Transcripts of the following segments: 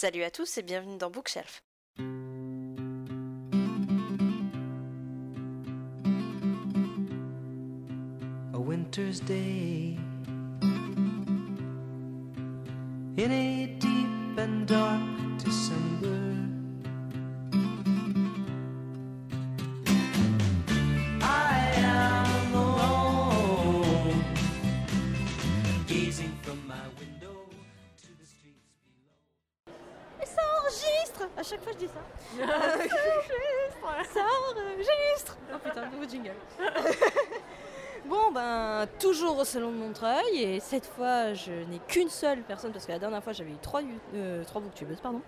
Salut à tous et bienvenue dans Bookshelf. Cette fois je n'ai qu'une seule personne parce que la dernière fois j'avais eu trois, euh, trois booktubeuses, pardon.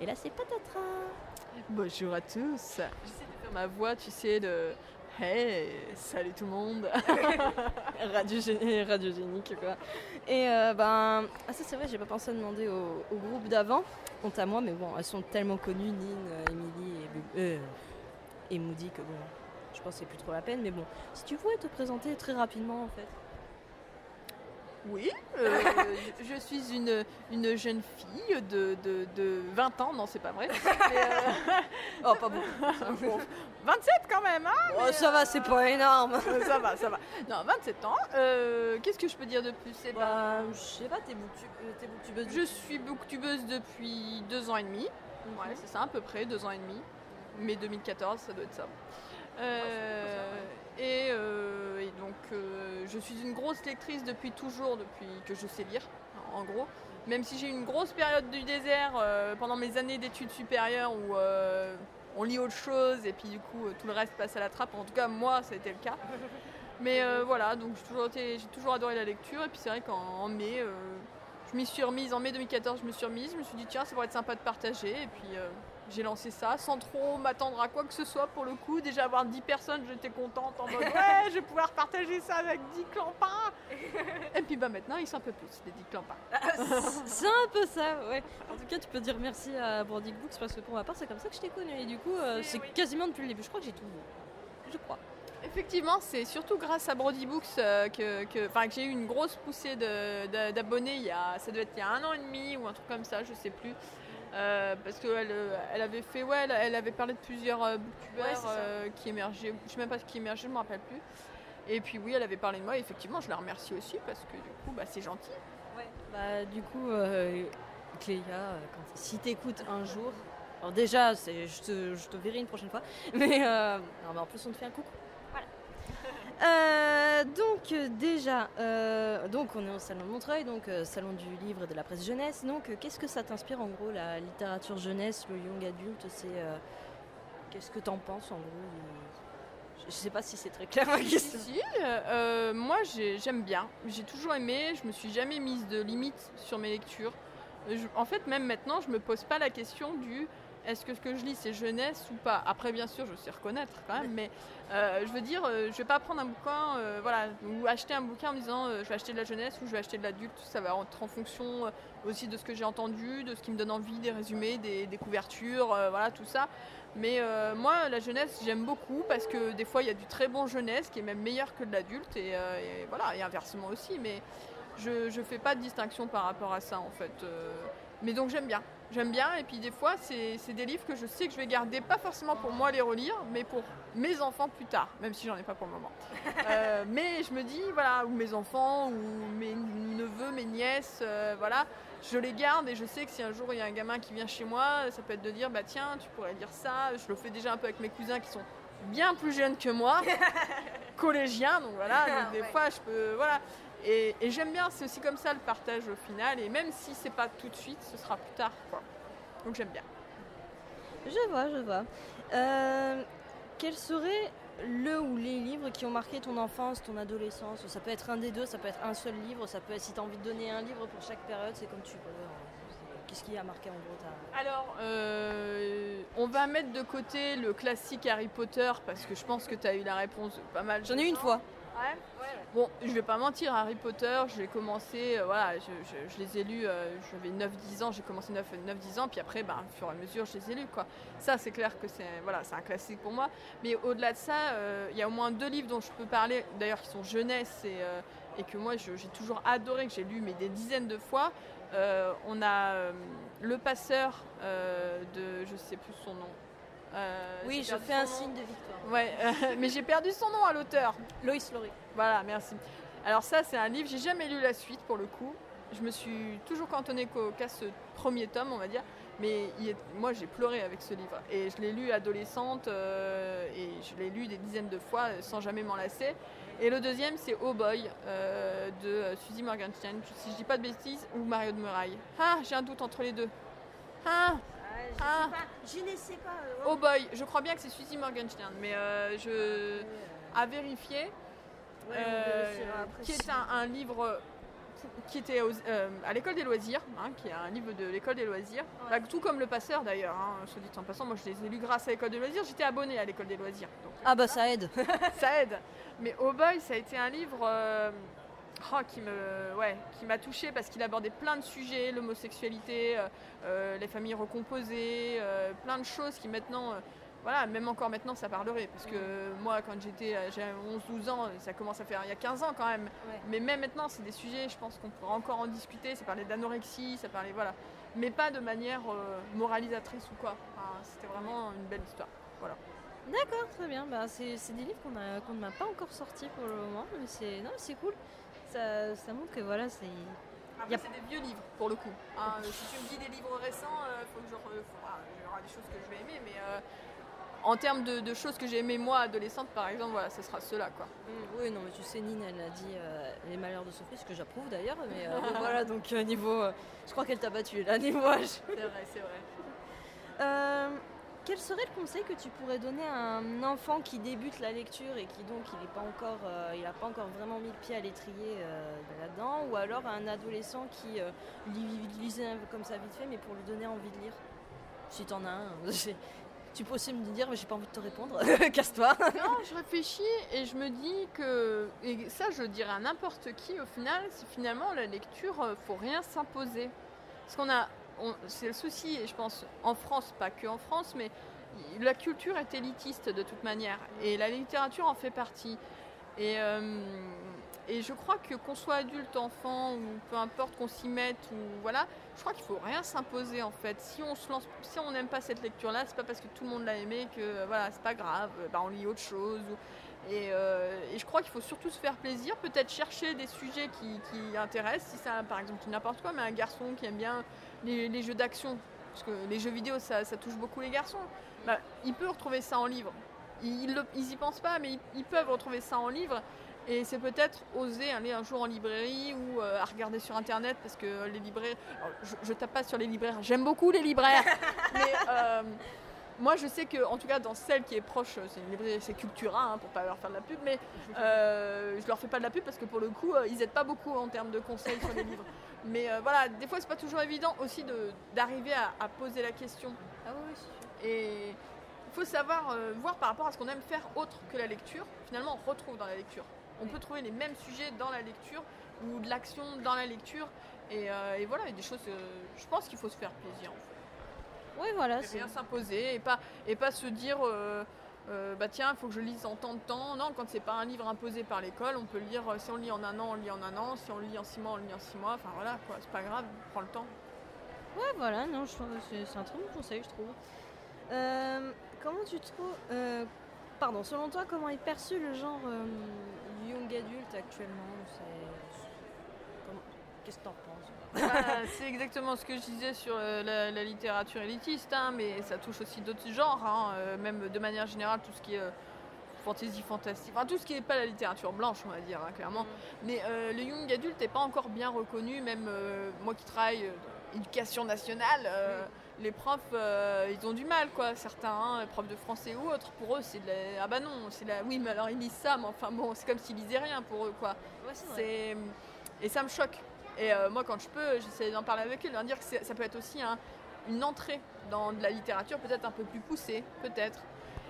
Et là c'est Patatra. Bonjour à tous. J'essaie de faire ma voix, tu sais, de Hey, salut tout le monde. Radiogé- radiogénique quoi. Et euh, ben, ah ça c'est vrai, j'ai pas pensé à demander au, au groupe d'avant, honte à moi, mais bon, elles sont tellement connues, Nine, Emily et, euh, et Moody que bon, je pense que c'est plus trop la peine, mais bon, si tu pouvais te présenter très rapidement en fait. Oui, euh, je suis une, une jeune fille de, de, de 20 ans, non c'est pas vrai. Euh, Oh pas beaucoup. bon, 27 quand même, hein Oh, ça va, c'est pas énorme. Euh, Ça va, ça va. Non, 27 ans. Euh, Qu'est-ce que je peux dire de plus? Eh ben, Bah, je sais pas, t'es booktube- euh, t'es booktubeuse. Je suis booktubeuse depuis deux ans et demi. Ouais, c'est ça, à peu près, deux ans et demi. Mais 2014, ça doit être ça. Euh, et, euh, et donc, euh, je suis une grosse lectrice depuis toujours, depuis que je sais lire, en gros. Même si j'ai eu une grosse période du désert euh, pendant mes années d'études supérieures où on lit autre chose et puis du coup tout le reste passe à la trappe. En tout cas, moi, ça a été le cas. Mais voilà, donc j'ai toujours, toujours adoré la lecture. Et puis c'est vrai qu'en en mai, je m'y suis remise. En mai 2014, je me suis remise. Je me suis dit, tiens, ça pourrait être sympa de partager. Et puis j'ai lancé ça sans trop m'attendre à quoi que ce soit pour le coup. Déjà avoir 10 personnes, j'étais contente en mode, ouais, je vais pouvoir partager ça avec 10 clampins. Et puis bah maintenant, ils sont un peu plus, les 10 clampins. C'est un peu ça, ouais. En tout cas, tu peux dire merci à Boarding Books parce que pour ma part, c'est comme ça que je t'ai connu. Et du coup, euh, c'est quasiment depuis le début. Je crois que j'ai tout vu. Je crois. Effectivement, c'est surtout grâce à Brody Books euh, que, que, j'ai eu une grosse poussée de- de- d'abonnés il y a, ça doit être il y a un an et demi ou un truc comme ça, je sais plus. Euh, parce qu'elle elle avait fait, ouais, elle, elle avait parlé de plusieurs euh, booktubers Ouais, euh, qui émergeaient, je sais même pas ce qui émergeait, je me rappelle plus. Et puis oui, elle avait parlé de moi, et effectivement, je la remercie aussi parce que du coup, bah, c'est gentil. Bah, du coup, euh, Cléa, euh, quand, si t'écoutes un jour, alors déjà, je, te, je te verrai une prochaine fois, mais, euh, non, mais en plus, on te fait un coucou. Euh, donc, euh, déjà, euh, donc on est au salon de Montreuil, donc euh, salon du livre et de la presse jeunesse. Donc, qu'est-ce que ça t'inspire en gros, la littérature jeunesse, le young adulte C'est qu'est-ce que t'en penses en gros Je je sais pas si c'est très clair ma question. Moi j'ai- j'aime bien. J'ai toujours aimé, je me suis jamais mise de limite sur mes lectures. Je- en fait, même maintenant, je me pose pas la question du est-ce que ce que je lis c'est jeunesse ou pas? Après, bien sûr, je sais reconnaître quand même, mais euh, je veux dire, euh, je vais pas prendre un bouquin, euh, voilà, ou acheter un bouquin en me disant euh, je vais acheter de la jeunesse ou je vais acheter de l'adulte. Ça va être en fonction aussi de ce que j'ai entendu, de ce qui me donne envie, des résumés, des, couvertures, voilà, tout ça. Mais moi, la jeunesse, j'aime beaucoup parce que des fois, il y a du très bon jeunesse qui est même meilleur que de l'adulte et, voilà, et inversement aussi. Je ne fais pas de distinction par rapport à ça en fait. Euh, mais donc j'aime bien. J'aime bien et puis des fois, c'est des livres que je sais que je vais garder, pas forcément pour moi les relire, mais pour mes enfants plus tard, même si j'en ai pas pour le moment. Euh, mais je me dis, voilà, ou mes enfants, ou mes neveux, mes nièces, euh, voilà, je les garde et je sais que si un jour il y a un gamin qui vient chez moi, ça peut être de dire, bah tiens, tu pourrais lire ça. Je le fais déjà un peu avec mes cousins qui sont bien plus jeunes que moi, collégiens, donc voilà, donc des Ouais. fois je peux, voilà. Et, et j'aime bien, c'est aussi comme ça le partage au final, et même si c'est pas tout de suite, ce sera plus tard, quoi. Donc j'aime bien. Je vois, je vois. Euh, quel serait le ou les livres qui ont marqué ton enfance, ton adolescence? Ça peut être un des deux, ça peut être un seul livre, ça peut être si tu as envie de donner un livre pour chaque période, c'est comme tu veux. Qu'est-ce qui a marqué en gros ta... Alors, euh, on va mettre de côté le classique Harry Potter parce que je pense que tu as eu la réponse pas mal. J'en ai eu une fois. Bon, je vais pas mentir, Harry Potter, j'ai commencé, euh, voilà, je, les ai lus, euh, j'avais 9-10 ans, j'ai commencé 9-10 ans, puis après, bah, au fur et à mesure, je les ai lus, quoi. Ça, c'est clair que c'est voilà, un classique pour moi. Mais au-delà de ça, euh, il y a au moins deux livres dont je peux parler, d'ailleurs, qui sont jeunesse et, et que moi, j'ai toujours adoré, que j'ai lu mais des dizaines de fois. On a Le passeur de. Je sais plus son nom. Euh, Oui, j'ai je fais un nom. signe de victoire. Ouais, euh, mais j'ai perdu son nom à l'auteur. Loïs Laurie. Voilà, merci. Alors ça, c'est un livre, j'ai jamais lu la suite pour le coup. Je me suis toujours cantonnée qu'au- qu'à ce premier tome, on va dire. Mais il est- moi, j'ai pleuré avec ce livre. Et je l'ai lu adolescente euh, et je l'ai lu des dizaines de fois sans jamais m'en lasser. Et le deuxième, c'est Oh Boy de Suzy Morgenstern, si je dis pas de bêtises, ou Mario de Muraille. Ah, j'ai un doute entre les deux. Ah, je Ah. sais pas, je ne sais pas. euh, Oh Boy, je crois bien que c'est Suzy Morgenstern, mais euh, je à vérifier. Ouais, on Euh, qui est un, un livre qui était aux- euh, à l'école des loisirs, hein, qui est un livre de l'école des loisirs, Ouais. Bah, tout comme le passeur d'ailleurs, hein, soit dit en passant, moi je les ai lus grâce à l'école des loisirs, j'étais abonnée à l'école des loisirs, donc Ah bah ça aide. ça aide. Mais Oh Boy, ça a été un livre euh, oh, qui me, ouais, qui m'a touchée parce qu'il abordait plein de sujets, l'homosexualité, euh, euh, les familles recomposées, euh, plein de choses qui maintenant, euh, voilà, même encore maintenant, ça parlerait. Parce que moi, quand j'étais, euh, j'ai 11-12 ans, ça commence à faire il y a 15 ans quand même. Ouais. Mais même maintenant, c'est des sujets, je pense qu'on pourra encore en discuter. Ça parlait d'anorexie, ça parlait, voilà. Mais pas de manière moralisatrice ou quoi. Enfin, C'était vraiment une belle histoire. D'accord, très bien. Bah, c'est des livres qu'on a- qu'on ne m'a pas encore sortis pour le moment, mais c'est cool. Ça, ça montre que voilà, c'est Après, Y a- c'est des vieux livres pour le coup. Hein, euh, si tu me dis des livres récents, il faut que je. ah, il y aura des choses que je vais aimer, mais euh, en termes de, de choses que j'ai aimées moi, adolescente par exemple, voilà, ce sera ceux-là quoi. Mm, Oui, non, mais tu sais, Nine, elle a dit euh, Les malheurs de Sophie, ce que j'approuve d'ailleurs, mais euh, voilà, donc euh, niveau. euh, je crois qu'elle t'a battu là, niveau âge. C'est vrai, c'est vrai. Quel serait le conseil que tu pourrais donner à un enfant qui débute la lecture et qui donc il n'a pas encore, euh, pas encore vraiment mis le pied à l'étrier euh, là-dedans, ou alors à un adolescent qui euh, lisait comme ça vite fait, mais pour lui donner envie de lire? Si t'en as un, tu peux aussi me dire, mais j'ai pas envie de te répondre, casse-toi. Non, je réfléchis et je me dis que, et ça je dirais à n'importe qui au final, c'est finalement la lecture, euh, faut rien s'imposer. Parce qu'on a, c'est le souci, je pense en France, pas que en France, mais la culture est élitiste de toute manière, et la littérature en fait partie. Et, euh, et je crois que qu'on soit adulte, enfant, ou peu importe qu'on s'y mette, ou voilà, je crois qu'il faut rien s'imposer en fait. Si on se lance, si on n'aime pas cette lecture-là, c'est pas parce que tout le monde l'a aimé que voilà, c'est pas grave, bah, on lit autre chose. Et, euh, et je crois qu'il faut surtout se faire plaisir, peut-être chercher des sujets qui, qui intéressent. Si ça, par exemple, n'importe quoi, mais un garçon qui aime bien les, jeux d'action, parce que les jeux vidéo, ça, touche beaucoup les garçons. Bah, il peut retrouver ça en livre. Ils, ils le- ils y pensent pas, mais ils, peuvent retrouver ça en livre. Et c'est peut-être oser aller un jour en librairie ou euh, à regarder sur internet parce que les libraires. je, je tape pas sur les libraires, j'aime beaucoup les libraires, mais euh, moi je sais que, en tout cas, dans celle qui est proche, c'est une librairie, c'est Cultura, hein, pour pas leur faire de la pub, mais euh, je leur fais pas de la pub parce que pour le coup, euh, ils aident pas beaucoup en termes de conseils sur les livres. Mais euh, voilà, des fois c'est pas toujours évident aussi d'arriver à, à poser la question. Ah oui, sûr. Et il faut savoir euh, voir par rapport à ce qu'on aime faire autre que la lecture. Finalement, on retrouve dans la lecture. On Oui. peut trouver les mêmes sujets dans la lecture ou de l'action dans la lecture. Et, euh, et voilà, il y a des choses. euh, je pense qu'il faut se faire plaisir. En fait. Oui, voilà. Et c'est- rien s'imposer et pas, et pas se dire. euh, euh, bah tiens, il faut que je lise en tant de temps. Non, quand c'est pas un livre imposé par l'école, on peut le lire. euh, Si on lit en un an, on lit en un an. Si on lit en six mois, on lit en six mois. Enfin voilà, quoi. C'est pas grave, prends le temps. Ouais, voilà, non, je trouve que c'est un très bon conseil, je trouve. Euh, comment tu trouves. pardon, selon toi, comment est perçu le genre young adulte actuellement? Qu'est-ce que t'en penses Bah, c'est exactement ce que je disais sur euh, la, la littérature élitiste, hein, mais ça touche aussi d'autres genres, hein, euh, même de manière générale, tout ce qui est euh, fantasy, fantastique, enfin tout ce qui n'est pas la littérature blanche, on va dire, hein, clairement. Mais euh, le young adulte n'est pas encore bien reconnu, même euh, moi qui travaille euh, dans l'éducation nationale, euh, les profs, ils ont du mal, quoi, certains, hein, profs de français ou autres, pour eux, c'est de la... Ah bah non, c'est la... Oui, mais alors ils lisent ça, mais enfin bon, c'est comme s'ils lisaient rien pour eux, quoi. Ouais. C'est et ça me choque. Et euh, moi, quand je peux, j'essaie d'en parler avec eux, de leur dire que ça peut être aussi un- une entrée dans de la littérature, peut-être un peu plus poussée, peut-être.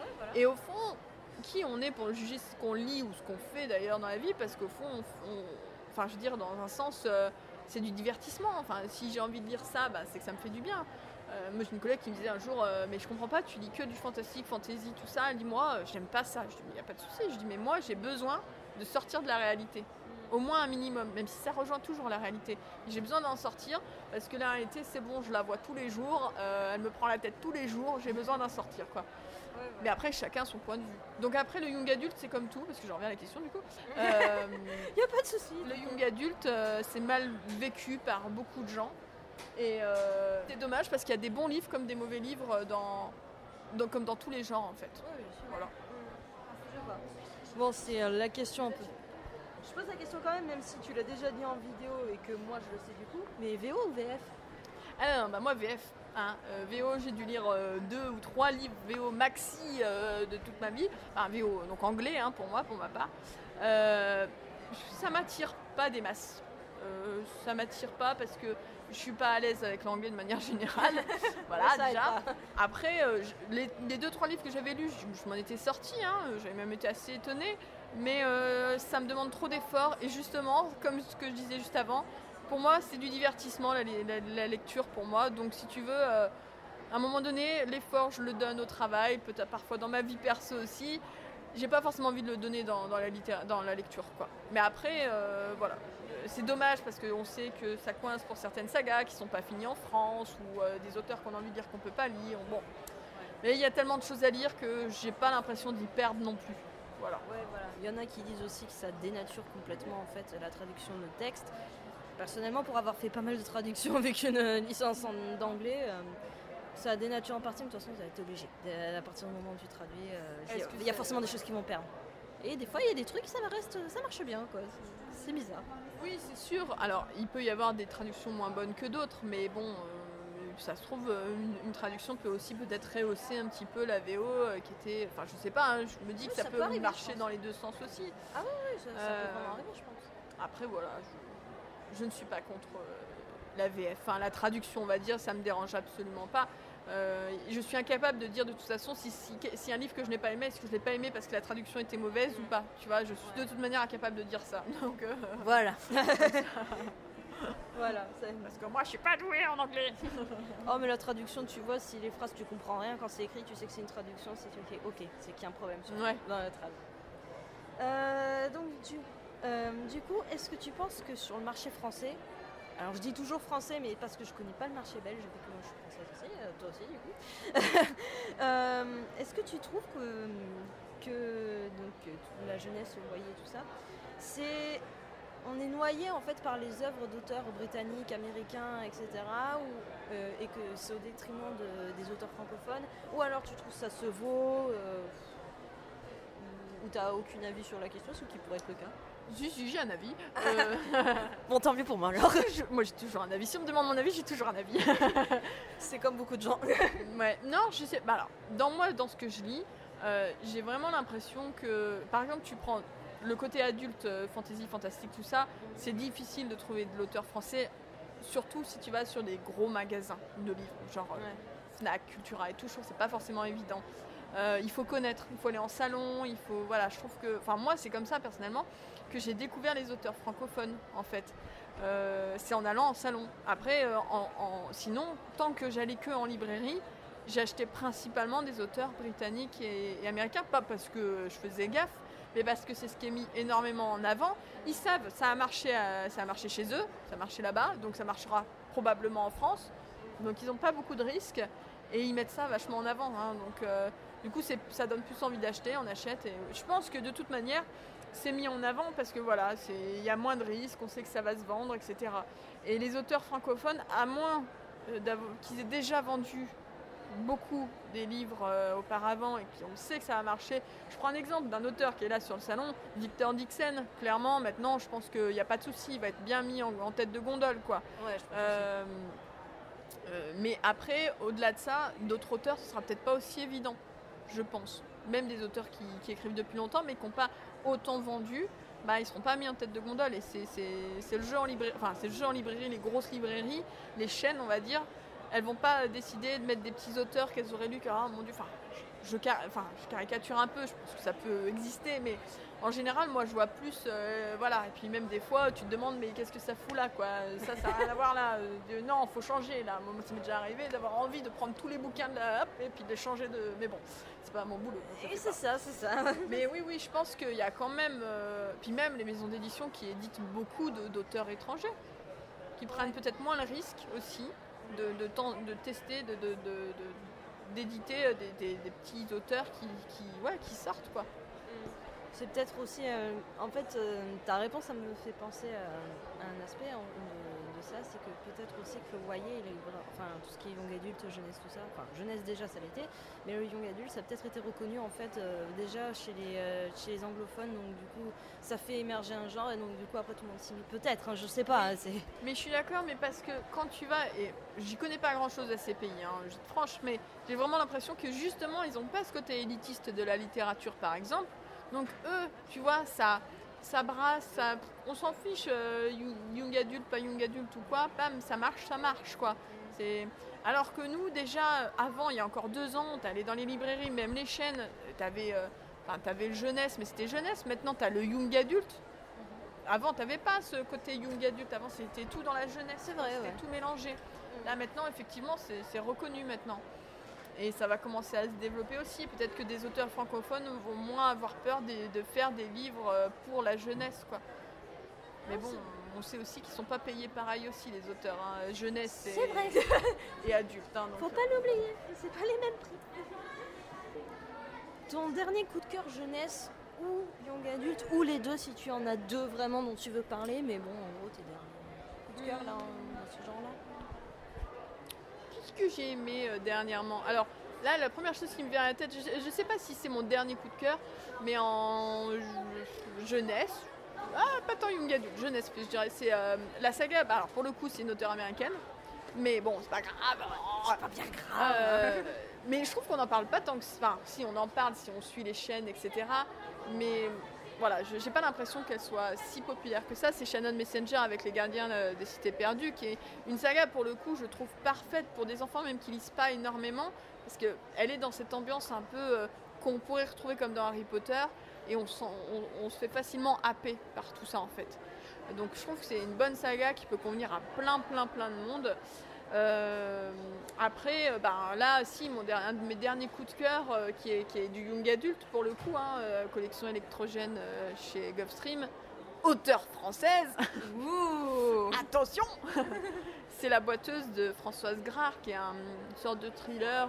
Ouais, voilà. Et au fond, qui on est pour juger ce qu'on lit ou ce qu'on fait d'ailleurs dans la vie? Parce qu'au fond, on- on- enfin, je veux dire, dans un sens, euh, c'est du divertissement. Enfin, si j'ai envie de lire ça, bah, c'est que ça me fait du bien. Euh, moi, j'ai une collègue qui me disait un jour, euh, mais je comprends pas, tu lis que du fantastique, fantasy, tout ça. Elle dit, moi, j'aime pas ça. Je dis, mais y a pas de souci. Je dis, mais moi, j'ai besoin de sortir de la réalité. Au moins un minimum, même si ça rejoint toujours la réalité. J'ai besoin d'en sortir parce que la réalité, c'est bon, je la vois tous les jours, euh, elle me prend la tête tous les jours, j'ai besoin d'en sortir quoi. Mais après, chacun son point de vue. Donc après, le young adulte, c'est comme tout, parce que j'en reviens à la question du coup. Euh, Y a pas de souci. le young adulte, euh, c'est mal vécu par beaucoup de gens. Et euh, c'est dommage parce qu'il y a des bons livres comme des mauvais livres dans, dans- comme dans tous les genres en fait. Voilà. Bon, c'est la question un peu. Je pose la question quand même, même si tu l'as déjà dit en vidéo et que moi je le sais du coup. Mais VO ou VF Ah non, bah moi VF. hein. Euh, VO, j'ai dû lire euh, deux ou trois livres VO maxi euh, de toute ma vie. Enfin VO, donc anglais hein, pour moi, pour ma part. Ça m'attire pas des masses. Ça m'attire pas parce que je suis pas à l'aise avec l'anglais de manière générale. voilà Ça déjà. Après, les, les deux trois livres que j'avais lus, je, je m'en étais sortie. hein, j'avais même été assez étonnée. Mais euh, ça me demande trop d'efforts. Et justement, comme ce que je disais juste avant, pour moi, c'est du divertissement, la, lecture pour moi. Donc, si tu veux, euh, à un moment donné, l'effort, je le donne au travail, peut-être parfois dans ma vie perso aussi. J'ai pas forcément envie de le donner dans, la, lecture. Mais après, euh, voilà. C'est dommage parce qu'on sait que ça coince pour certaines sagas qui sont pas finies en France ou des auteurs qu'on a envie de dire qu'on peut pas lire. Bon. Mais il y a tellement de choses à lire que j'ai pas l'impression d'y perdre non plus. Voilà. Ouais, voilà. Il y en a qui disent aussi que ça dénature complètement en fait la traduction de texte. Personnellement, pour avoir fait pas mal de traductions avec une euh, licence en- d'anglais, euh, ça dénature en partie, mais de toute façon, ça a été obligé. De- À partir du moment où tu traduis, euh, il y a- forcément des choses qui vont perdre. Et des fois, il y a des trucs, ça reste, ça marche bien, quoi. C'est- C'est bizarre. Oui, c'est sûr. Alors, il peut y avoir des traductions moins bonnes que d'autres, mais bon, euh, ça se trouve, euh, une, une traduction peut aussi peut-être rehausser un petit peu la VO euh, qui était. Enfin, je sais pas, hein, je me dis Oui, que ça, ça peut, peut arriver, marcher dans les deux sens aussi. Oui, ça, ça Euh, peut vraiment arriver, je pense. Après, voilà, je, je ne suis pas contre la VF. Enfin, la traduction, on va dire, ça me dérange absolument pas. Euh, je suis incapable de dire de toute façon si, si, si un livre que je n'ai pas aimé, est-ce que je l'ai pas aimé parce que la traduction était mauvaise ou pas. Tu vois, je suis de toute manière incapable de dire ça. Donc, euh, Voilà. voilà. parce que moi, je suis pas douée en anglais. Oh, mais la traduction, tu vois, si les phrases tu comprends rien quand c'est écrit, tu sais que c'est une traduction, c'est ok, ok, c'est qu'il y a un problème sur- Ouais. dans la trad. Euh, donc, du, euh, du coup, est-ce que tu penses que sur le marché français, alors je dis toujours français, mais parce que je connais pas le marché belge, vu que moi je suis française aussi, euh, toi aussi du coup, Euh, est-ce que tu trouves que, que donc, la jeunesse, le loyer, tout ça, c'est on est noyé en fait par les œuvres d'auteurs britanniques, américains, etc. ou- euh, et que c'est au détriment de- des auteurs francophones Ou alors tu trouves ça se vaut euh, Ou t'as aucun avis sur la question, ce qui pourrait être le cas Si, si, j'ai un avis. Euh, Bon, tant mieux pour moi alors je- moi, j'ai toujours un avis. Si on me demande mon avis, j'ai toujours un avis. C'est comme beaucoup de gens. ouais. Non, je sais. Bah alors, dans moi, dans ce que je lis, j'ai vraiment l'impression que, par exemple, tu prends le côté adulte, euh, fantasy, fantastique, tout ça, c'est difficile de trouver de l'auteur français, surtout si tu vas sur des gros magasins de livres, genre euh, Fnac, Cultura et tout. Je trouve que c'est pas forcément évident. Euh, il faut connaître, il faut aller en salon, il faut. Voilà, je trouve que. Enfin, moi, c'est comme ça personnellement que j'ai découvert les auteurs francophones en fait. Euh, c'est en allant en salon. Après, euh, en- en- sinon, tant que j'allais que en librairie, j'achetais principalement des auteurs britanniques et, et américains, pas parce que je faisais gaffe, mais parce que c'est ce qui est mis énormément en avant. Ils savent, ça a marché, ça a marché chez eux, ça a marché là-bas, donc ça marchera probablement en France. Donc ils n'ont pas beaucoup de risques et ils mettent ça vachement en avant. hein. donc euh, du coup, ça donne plus envie d'acheter, on achète. Et je pense que de toute manière, c'est mis en avant parce que voilà, il y a moins de risques, on sait que ça va se vendre, etc. Et les auteurs francophones, à moins euh, qu'ils aient déjà vendu beaucoup des livres euh, auparavant et qu'on sait que ça a marché. Je prends un exemple d'un auteur qui est là sur le salon, Victor Dixon. Clairement, maintenant, je pense qu'il n'y a pas de souci, il va être bien mis en, en tête de gondole, quoi. Ouais, je pense Euh, euh, mais après, au-delà de ça, d'autres auteurs, ce sera peut-être pas aussi évident, je pense. Même des auteurs qui, qui écrivent depuis longtemps, mais qui n'ont pas autant vendu, bah, ils seront pas mis en tête de gondole. Et c'est- le jeu en librairie, enfin c'est le jeu en librairie, les grosses librairies, les chaînes, on va dire, elles vont pas décider de mettre des petits auteurs qu'elles auraient lus, car ah, mon dieu, enfin, je, je car- enfin, je caricature un peu, je pense que ça peut exister, mais en général, moi, je vois plus, euh, voilà. Et puis même des fois, tu te demandes, mais qu'est-ce que ça fout là, quoi Ça, ça n'a rien à voir là. Euh, non, faut changer là. Moi, ça m'est déjà arrivé d'avoir envie de prendre tous les bouquins de la, hop, et puis de les changer de. Mais bon, c'est pas mon boulot. Et c'est ça, c'est ça. Mais oui, oui, je pense qu'il y a quand même, euh, puis même les maisons d'édition qui éditent beaucoup d'auteurs étrangers, qui prennent peut-être moins le risque aussi de, de, de tester, de, d'éditer euh, des, des- petits auteurs qui, sortent quoi. C'est peut-être aussi. euh, en fait, euh, ta réponse, ça me fait penser à, à un aspect ça, c'est que peut-être aussi que le vra- enfin, tout ce qui est young adulte, jeunesse, tout ça, enfin, jeunesse déjà, ça l'était, mais le young adulte, ça a peut-être été reconnu en fait euh, déjà chez les, euh, chez les anglophones, donc du coup, ça fait émerger un genre, et donc du coup, après tout le monde s'y met. Peut-être, hein, je sais pas, hein, c'est. Mais je suis d'accord, mais parce que quand tu vas, et j'y connais pas grand chose à ces pays, hein, franche, mais j'ai vraiment l'impression que justement ils ont pas ce côté élitiste de la littérature par exemple. Donc eux, tu vois, ça, ça brasse, ça, on s'en fiche, euh, you- young adulte, pas young adulte ou quoi, bam, ça marche, ça marche quoi. C'est... Alors que nous, déjà, avant, il y a encore deux ans, t'allais dans les librairies, même les chaînes, t'avais, euh, t'avais le jeunesse, mais c'était jeunesse, maintenant t'as le young adulte. Avant, t'avais pas ce côté young adulte, avant c'était tout dans la jeunesse, C'est vrai, c'était ouais. tout mélangé. Là maintenant, effectivement, c'est c'est reconnu maintenant. Et ça va commencer à se développer aussi. Peut-être que des auteurs francophones vont moins avoir peur de, de faire des livres euh, pour la jeunesse. Quoi. Mais bon, on sait aussi qu'ils sont pas payés pareil aussi, les auteurs. hein. Jeunesse et, vrai, et adultes. hein, faut euh, pas l'oublier, c'est pas les mêmes prix. Ton dernier coup de cœur jeunesse ou young adulte, ou les deux si tu en as deux vraiment dont tu veux parler, mais bon, en gros, tes derniers coups de cœur là, dans ce genre-là. Qu'est-ce que j'ai aimé euh, dernièrement Alors là, la première chose qui me vient à la tête, je ne sais pas si c'est mon dernier coup de cœur, mais en je- jeunesse, ah, pas tant young adulte, jeunesse, je dirais, c'est euh, la saga. bah, alors pour le coup, c'est une auteure américaine, mais bon, c'est pas grave. oh, Pas bien grave. euh, mais je trouve qu'on n'en parle pas tant que. Enfin, si on en parle, si on suit les chaînes, etc. Mais voilà, je n'ai pas l'impression qu'elle soit si populaire que ça. C'est Shannon Messenger avec Les Gardiens euh, des Cités Perdues, qui est une saga pour le coup, je trouve parfaite pour des enfants, même qui lisent pas énormément, parce qu'elle est dans cette ambiance un peu euh, qu'on pourrait retrouver comme dans Harry Potter, et on, se fait facilement happer par tout ça en fait. Donc je trouve que c'est une bonne saga qui peut convenir à plein, plein, plein de monde. Euh, après, euh, ben, là, si, mon der- un de mes derniers coups de cœur, euh, qui, est, qui est du young adulte pour le coup, hein, euh, collection électrogène chez Gulfstream, auteure française. Attention C'est la boiteuse de Françoise Grard, qui est un- une sorte de thriller,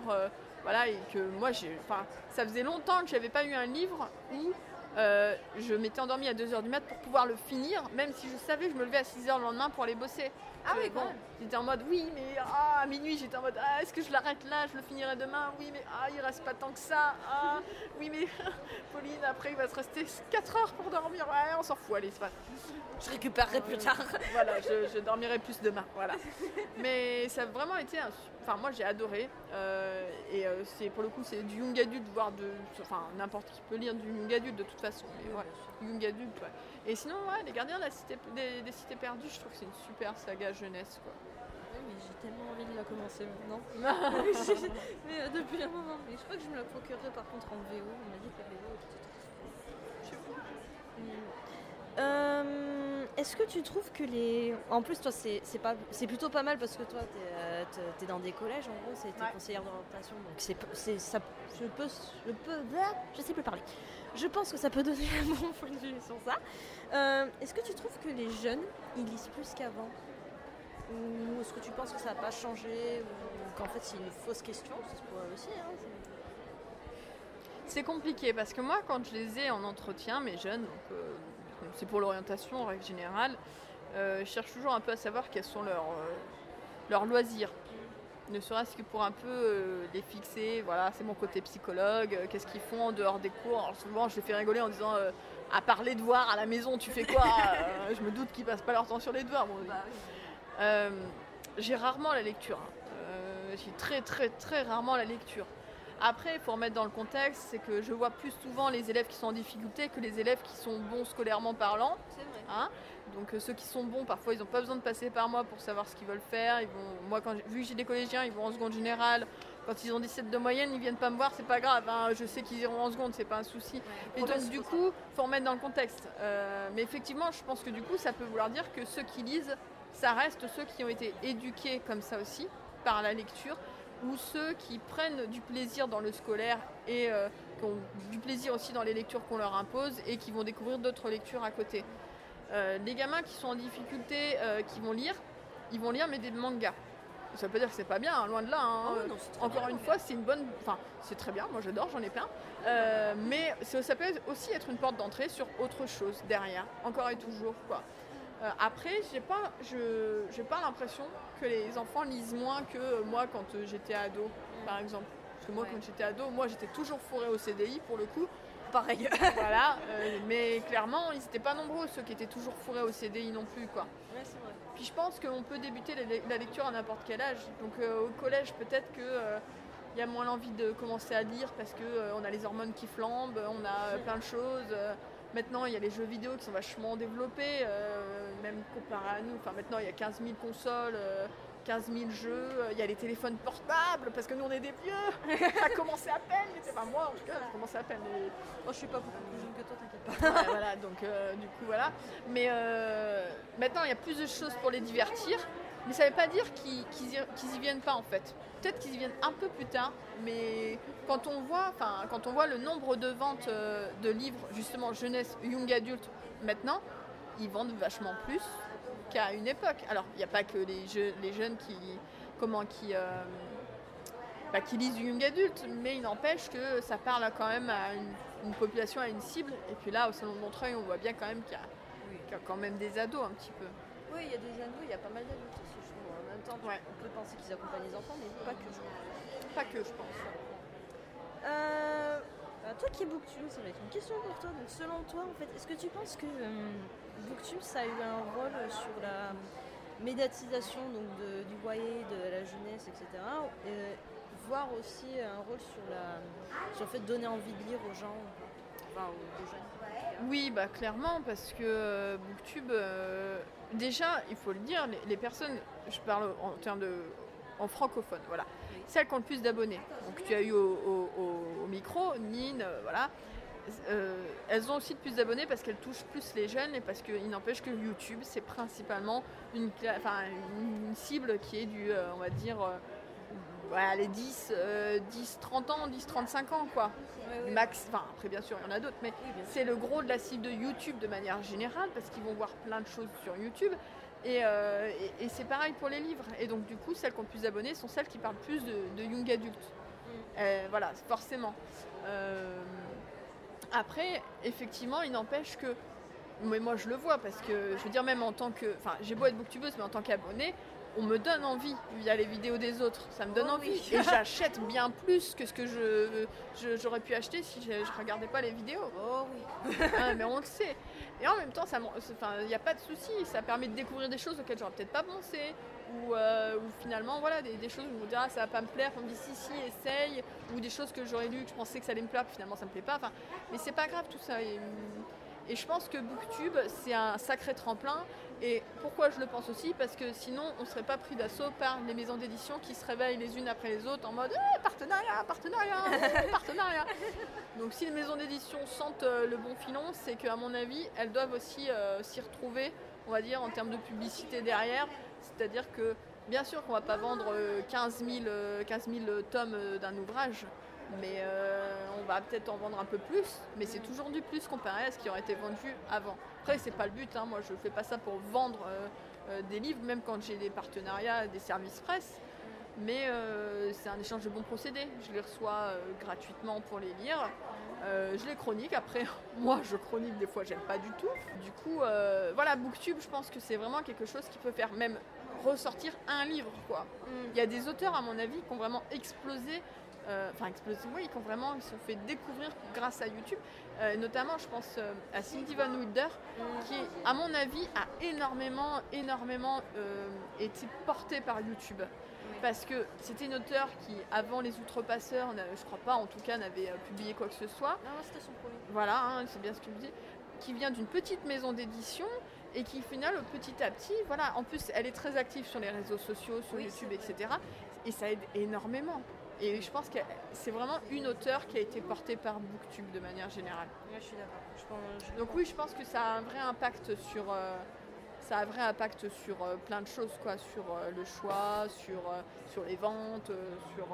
voilà, et que moi, j'ai, ça faisait longtemps que j'avais pas eu un livre où euh, je m'étais endormie à 2h du mat pour pouvoir le finir, même si je savais que je me levais à 6h le lendemain pour aller bosser. Ah oui, bon. J'étais en mode oui, mais ah, à minuit, j'étais en mode ah, est-ce que je l'arrête là, je le finirai demain? Oui, mais ah, il reste pas tant que ça. Ah, oui, mais Pauline, après, il va se rester 4 heures pour dormir. Ouais, on s'en fout, allez, c'est pas Je récupérerai plus Euh, tard. voilà, je, je dormirai plus demain. Voilà. Mais ça a vraiment été un. Enfin, moi j'ai adoré. euh, et c'est pour le coup, c'est du young adulte, voire de. Enfin, n'importe qui peut lire du young adulte de toute façon. Mais voilà, young adulte, ouais. Et sinon, ouais, Les Gardiens de la cité, des, des Cités Perdues, je trouve que c'est une super saga jeunesse, quoi. mais j'ai tellement envie de la commencer maintenant. mais euh, depuis un moment. Mais je crois que je me la procurerai par contre en VO. On m'a dit que la VO était Euh, Est-ce que tu trouves que les. En plus, toi, c'est c'est pas, c'est plutôt pas mal parce que toi, t'es euh, t'es- dans des collèges, en gros, c'est t'es Ouais. conseillère d'orientation. Donc, c'est c'est- ça. Je peux. Je peux. ah, Je sais plus parler. Je pense que ça peut donner un bon point de vue sur ça. Euh, est-ce que tu trouves que les jeunes, ils lisent plus qu'avant Ou est-ce que tu penses que ça n'a pas changé Ou qu'en fait, c'est une fausse question Ça se pourrait aussi. Hein, c'est- compliqué parce que moi, quand je les ai en entretien, mes jeunes, donc, euh, c'est pour l'orientation en règle générale, euh, je cherche toujours un peu à savoir quels sont leurs, euh, leurs loisirs. Ne serait-ce que pour un peu euh, les fixer, voilà, c'est mon côté psychologue, euh, qu'est-ce qu'ils font en dehors des cours. Alors souvent, je les fais rigoler en disant, euh, à part les devoirs à la maison, tu fais quoi Je me doute qu'ils passent pas leur temps sur les devoirs. bon, euh, j'ai rarement la lecture. hein. J'ai très très très rarement la lecture. Après, il faut remettre dans le contexte, c'est que je vois plus souvent les élèves qui sont en difficulté que les élèves qui sont bons scolairement parlant. C'est vrai. hein. Donc euh, ceux qui sont bons, parfois ils n'ont pas besoin de passer par moi pour savoir ce qu'ils veulent faire. Ils vont, moi, quand vu que j'ai des collégiens, ils vont en seconde générale Quand ils ont 17 de moyenne, ils viennent pas me voir, c'est pas grave. hein, je sais qu'ils iront en seconde, c'est pas un souci. Et donc du coup, faut remettre dans le contexte. Euh, mais effectivement, je pense que du coup, ça peut vouloir dire que ceux qui lisent, ça reste ceux qui ont été éduqués comme ça aussi, par la lecture, ou ceux qui prennent du plaisir dans le scolaire et euh, qui ont du plaisir aussi dans les lectures qu'on leur impose et qui vont découvrir d'autres lectures à côté. Euh, les gamins qui sont en difficulté, euh, qui vont lire, ils vont lire mais des mangas. Ça veut pas dire que c'est pas bien, hein, loin de là. hein. Ah non, Encore bien, une fois, c'est une bonne. Enfin, c'est très bien, moi j'adore, j'en ai plein. Mais ça peut aussi être une porte d'entrée sur autre chose derrière, encore et toujours. Quoi. Après, j'ai pas, je, j'ai pas l'impression que les enfants lisent moins que euh, moi quand euh, j'étais ado, par exemple. Parce que moi, Ouais. quand j'étais ado, moi j'étais toujours fourrée au CDI pour le coup. Pareil. voilà, euh, mais clairement, ils n'étaient pas nombreux ceux qui étaient toujours fourrés au CDI non plus. quoi. Ouais, c'est vrai. Puis je pense qu'on peut débuter la, lecture à n'importe quel âge. Donc euh, au collège, peut-être que il y a moins l'envie de commencer à lire parce que euh, on a les hormones qui flambent, on a euh, plein de choses. euh, maintenant, il y a les jeux vidéo qui sont vachement développés, même comparé à nous. Enfin, maintenant, il y a 15 000 consoles. euh, 15 000 jeux, euh, il y a les téléphones portables, parce que nous on est des vieux, ça a commencé à peine, mais c'est pas moi en tout cas, ça a commencé à peine. mais- Moi, je suis pas beaucoup plus jeune que toi, t'inquiète pas. Ouais, voilà, donc euh, du coup voilà. Mais euh, maintenant il y a plus de choses pour les divertir, mais ça ne veut pas dire qu'ils y, qu'ils y viennent pas en fait. Peut-être qu'ils y viennent un peu plus tard, mais quand on voit, enfin quand on voit le nombre de ventes euh, de livres justement jeunesse, young adulte maintenant, ils vendent vachement plus qu'à une époque. Alors il n'y a pas que les, les jeunes qui comment qui euh, bah, qui lisent du young adulte, mais il n'empêche que ça parle quand même à une, une population, à une cible. Et puis là, au salon de Montreuil, on voit bien quand même qu'il y, y a quand même des ados un petit peu. Oui, il y a des ados, il y a pas mal d'adultes aussi, je trouve. En même temps, Ouais. on peut penser qu'ils accompagnent les enfants, mais pas que, je crois. Pas que, je pense. Euh, euh, toi qui es Booktube, ça va être une question pour toi. Donc, selon toi, en fait, est-ce que tu penses que euh, Booktube, ça a eu un rôle sur la médiatisation donc, de- du foyer, de la jeunesse, etc. voire aussi un rôle sur, la, sur le fait de donner envie de lire aux gens, enfin aux, aux jeunes Oui, bah clairement, parce que euh, Booktube, euh, déjà, il faut le dire, les, les personnes, je parle en termes de. en francophone, voilà. Oui. Celles qui ont le plus d'abonnés. Donc tu as eu au, au- au- au micro, Nine, euh, voilà. Euh, elles ont aussi de plus d'abonnés parce qu'elles touchent plus les jeunes et parce qu'il n'empêche que YouTube, c'est principalement une, enfin, cible qui est du, euh, on va dire, euh, voilà, les 10, euh, 10, 30 ans, 10, 35 ans, quoi. Max, enfin après bien sûr il y en a d'autres, mais Oui, c'est le gros de la cible de YouTube de manière générale parce qu'ils vont voir plein de choses sur YouTube. Et, euh, et- et c'est pareil pour les livres. Et donc du coup, celles qui ont plus d'abonnés sont celles qui parlent plus de, de young adultes. Euh, voilà, forcément. Après, effectivement, il n'empêche que, mais moi je le vois parce que je veux dire même en tant que, enfin j'ai beau être booktubeuse, mais en tant qu'abonné, on me donne envie via les vidéos des autres. Ça me donne Oh envie. oui. Et j'achète bien plus que ce que je, je- j'aurais pu acheter si je, je regardais pas les vidéos. Oh oui. Hein, mais on le sait. Et en même temps, il n'y a pas de souci. Ça permet de découvrir des choses auxquelles j'aurais peut-être pas pensé. Ou, euh, finalement, voilà, des, des choses où on me dit, ah, ça va pas me plaire. On me dit, si, si, essaye. Ou des choses que j'aurais lues, que je pensais que ça allait me plaire, puis finalement, ça me plaît pas. Enfin, mais c'est pas grave tout ça. Et, et je pense que Booktube, c'est un sacré tremplin. Et pourquoi je le pense aussi Parce que sinon, on serait pas pris d'assaut par les maisons d'édition qui se réveillent les unes après les autres en mode Eh, partenariat, partenariat, partenariat. Donc si les maisons d'édition sentent euh, le bon filon, c'est qu'à mon avis, elles doivent aussi euh, s'y retrouver, on va dire, en termes de publicité derrière. C'est-à-dire que, bien sûr qu'on va pas vendre euh, 15 000, euh, 15 000 tomes euh, d'un ouvrage, mais euh, on va peut-être en vendre un peu plus, mais c'est toujours du plus comparé à ce qui aurait été vendu avant. Après, c'est pas le but, hein, moi je fais pas ça pour vendre euh, euh, des livres, même quand j'ai des partenariats, des services presse. Mais euh, c'est un échange de bons procédés. Je les reçois euh, gratuitement pour les lire. Euh, je les chronique. Après, moi, je chronique des fois, j'aime pas du tout. Du coup, voilà, Booktube, je pense que c'est vraiment quelque chose qui peut faire même ressortir un livre, quoi. Il y a des auteurs, à mon avis, qui ont vraiment explosé. Euh, Enfin, explosé, oui, qui ont vraiment ils se sont fait découvrir grâce à YouTube. Euh, notamment, je pense euh, à Cindy Van Wilder, qui, à mon avis, a énormément, énormément été portée par YouTube. Parce que c'était une auteure qui, avant Les Outrepasseurs, je crois pas en tout cas, n'avait publié quoi que ce soit. Non, c'était son premier. Voilà, hein, c'est bien ce que je dis. Qui vient d'une petite maison d'édition et qui, au final, petit à petit, voilà, en plus, elle est très active sur les réseaux sociaux, sur Oui, YouTube, etc. Et ça aide énormément. Et je pense que c'est vraiment une auteure qui a été portée par Booktube de manière générale. Ouais, je suis d'accord. Je Donc oui, je pense que ça a un vrai impact sur, euh, ça a un vrai impact sur euh, plein de choses, quoi, sur euh, le choix, sur, sur les ventes, sur,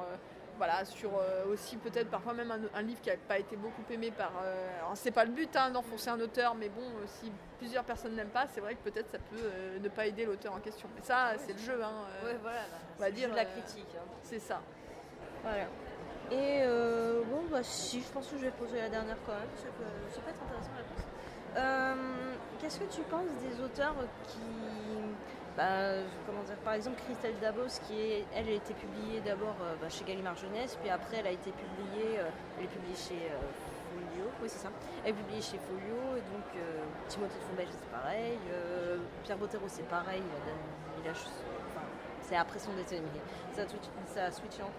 voilà, sur aussi peut-être parfois même un, un livre qui n'a pas été beaucoup aimé par. alors c'est pas le but hein, d'enfoncer un auteur, mais bon, si plusieurs personnes n'aiment pas, c'est vrai que peut-être ça peut ne pas aider l'auteur en question. Mais ça, c'est le jeu, hein, Ouais, voilà. on va c'est dire, de la critique. hein. c'est ça. Voilà. Et euh, bon, bah si, je pense que je vais poser la dernière quand même, parce que ça peut être intéressant la réponse. Euh, Qu'est-ce que tu penses des auteurs qui. Bah, comment dire, par exemple Christelle Dabos, qui est, elle a été publiée d'abord euh, bah, chez Gallimard Jeunesse, puis après elle a été publiée, elle est publiée chez Folio, oui c'est ça, elle est publiée chez Folio, et donc Timothée de Fonbelge c'est pareil, Pierre Bottero c'est pareil, il a, c'est après son décès, ça a, twitch- ça switché en.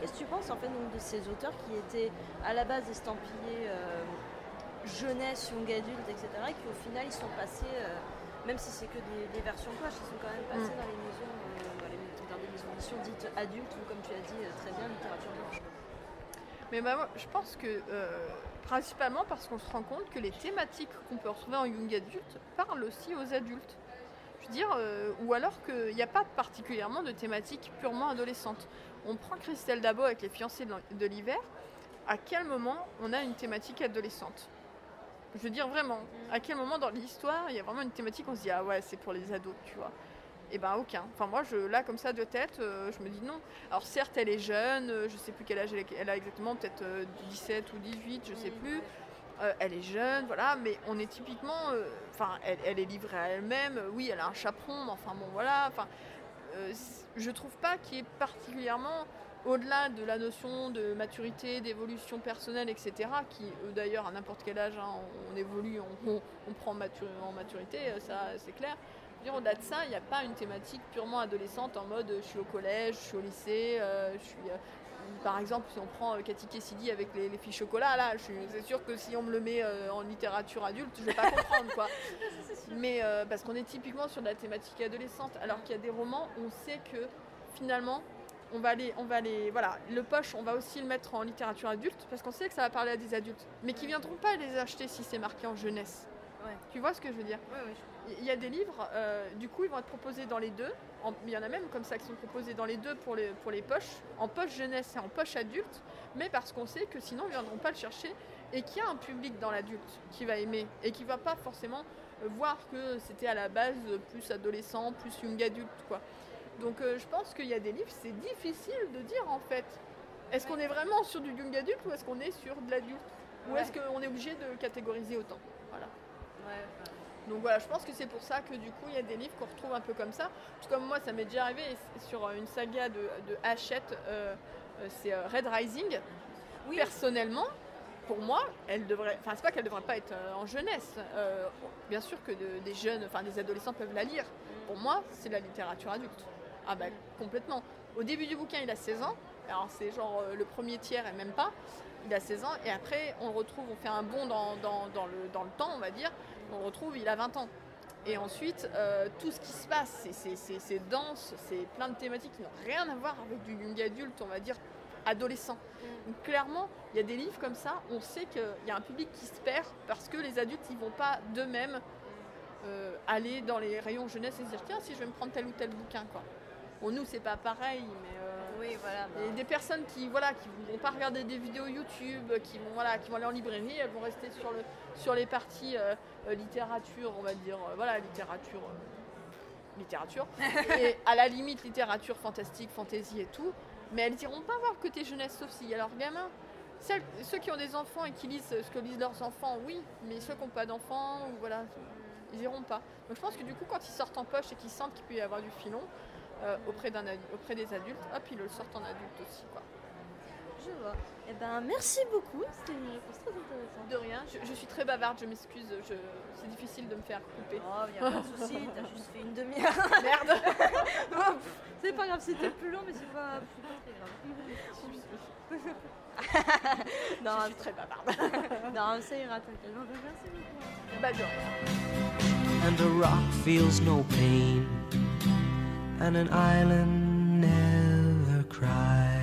Qu'est-ce que tu penses en fait donc, de ces auteurs qui étaient à la base estampillés euh, jeunesse, young adulte, etc. et qui au final ils sont passés, euh, même si c'est que des, des versions poche, ils sont quand même passés dans les maisons, euh, dans, les, dans des maisons d'édition dites adultes ou comme tu as dit euh, très bien littérature blanche. Mais bah, moi, je pense que euh, principalement parce qu'on se rend compte que les thématiques qu'on peut retrouver en young adulte parlent aussi aux adultes. Je veux dire, euh, ou alors qu'il n'y a pas particulièrement de thématiques purement adolescentes. On prend Christelle Dabo avec les fiancés de l'hiver. À quel moment on a une thématique adolescente? Je veux dire vraiment, à quel moment dans l'histoire il y a vraiment une thématique on se dit ah ouais c'est pour les ados, tu vois? Eh ben aucun. Enfin moi je là comme ça de tête, euh, je me dis non. Alors certes, elle est jeune, euh, je sais plus quel âge elle, a exactement, peut-être euh, 17 ou 18, je sais plus. Euh, elle est jeune, voilà, mais on est typiquement, enfin, elle, est livrée à elle-même. Oui, elle a un chaperon, mais enfin bon, voilà. Enfin, je trouve pas qu'il y ait particulièrement, au-delà de la notion de maturité, d'évolution personnelle, etc., qui euh, d'ailleurs à n'importe quel âge, hein, on, évolue, on, prend en maturité, euh, ça c'est clair. Au-delà de ça, il n'y a pas une thématique purement adolescente en mode euh, je suis au collège, je suis au lycée, je suis. Par exemple, si on prend euh, Cathy Kessidi avec les, les filles chocolat, là, je suis- c'est sûr que si on me le met euh, en littérature adulte, je vais pas comprendre quoi. Mais euh, parce qu'on est typiquement sur de la thématique adolescente, alors qu'il y a des romans, on sait que finalement, on va les, on va les, voilà, le poche, on va aussi le mettre en littérature adulte parce qu'on sait que ça va parler à des adultes, mais qui viendront pas les acheter si c'est marqué en jeunesse. Ouais. Tu vois ce que je veux dire Ouais, ouais, il y a des livres, euh, du coup, ils vont être proposés dans les deux. Il y en a même comme ça qui sont proposés dans les deux pour les, pour les poches, en poche jeunesse et en poche adulte, mais parce qu'on sait que sinon, ils ne viendront pas le chercher et qu'il y a un public dans l'adulte qui va aimer et qui va pas forcément euh, voir que c'était à la base plus adolescent, plus young adulte, quoi. Donc, euh, je pense qu'il y a des livres, c'est difficile de dire en fait. Est-ce qu'on est vraiment sur du young adulte ou est-ce qu'on est sur de l'adulte? Ou est-ce qu'on est obligé de catégoriser autant? Voilà. Donc voilà, je pense que c'est pour ça que du coup, il y a des livres qu'on retrouve un peu comme ça. Tout comme moi, ça m'est déjà arrivé sur euh, une saga de, de Hachette, euh, euh, c'est Red Rising. Oui. Personnellement, pour moi, elle devrait. Enfin, c'est pas qu'elle devrait pas être en jeunesse. Euh, bien sûr que de- des jeunes, enfin des adolescents peuvent la lire. Pour moi, c'est la littérature adulte. Ah bah complètement. Au début du bouquin, il a 16 ans. Alors c'est genre le premier tiers et même pas. Il a 16 ans et après on retrouve, on fait un bond dans, dans- dans le, dans le temps, on va dire. On retrouve, il a 20 ans. Et ensuite, euh, tout ce qui se passe, c'est- dense, c'est plein de thématiques qui n'ont rien à voir avec du young adulte, on va dire adolescent. Donc clairement, il y a des livres comme ça, on sait qu'il y a un public qui se perd parce que les adultes, ils vont pas d'eux-mêmes euh, aller dans les rayons jeunesse et se dire tiens, si je vais me prendre tel ou tel bouquin. Quoi. Bon, nous, c'est pas pareil, mais... euh, Oui, voilà. bah, et des personnes qui voilà qui vont pas regarder des vidéos YouTube, qui vont voilà qui vont aller en librairie, elles vont rester sur le sur les parties euh, euh, littérature, on va dire euh, voilà littérature littérature et à la limite littérature fantastique, fantasy et tout, mais elles iront pas voir le côté jeunesse sauf s'il y a leurs gamins. Celles- ceux qui ont des enfants et qui lisent ce que lisent leurs enfants, oui, mais ceux qui n'ont pas d'enfants ou voilà, ils iront pas. Donc je pense que du coup quand ils sortent en poche et qu'ils sentent qu'il peut y avoir du filon euh, auprès des adultes, hop ils le sortent en adulte aussi quoi. Je vois. Eh ben, merci beaucoup. C'était une réponse très intéressante. De rien, je, je suis très bavarde, je m'excuse, je- c'est difficile de me faire couper. Oh, y a pas de souci, t'as juste fait une demi-heure. Merde Oh, c'est pas grave, c'était plus long, mais c'est pas, très grave. non, Je suis très bavarde. non, ça ira, t'inquiète. Non, Merci beaucoup. Bah de rien. and a rock feels no pain, and an island never cries.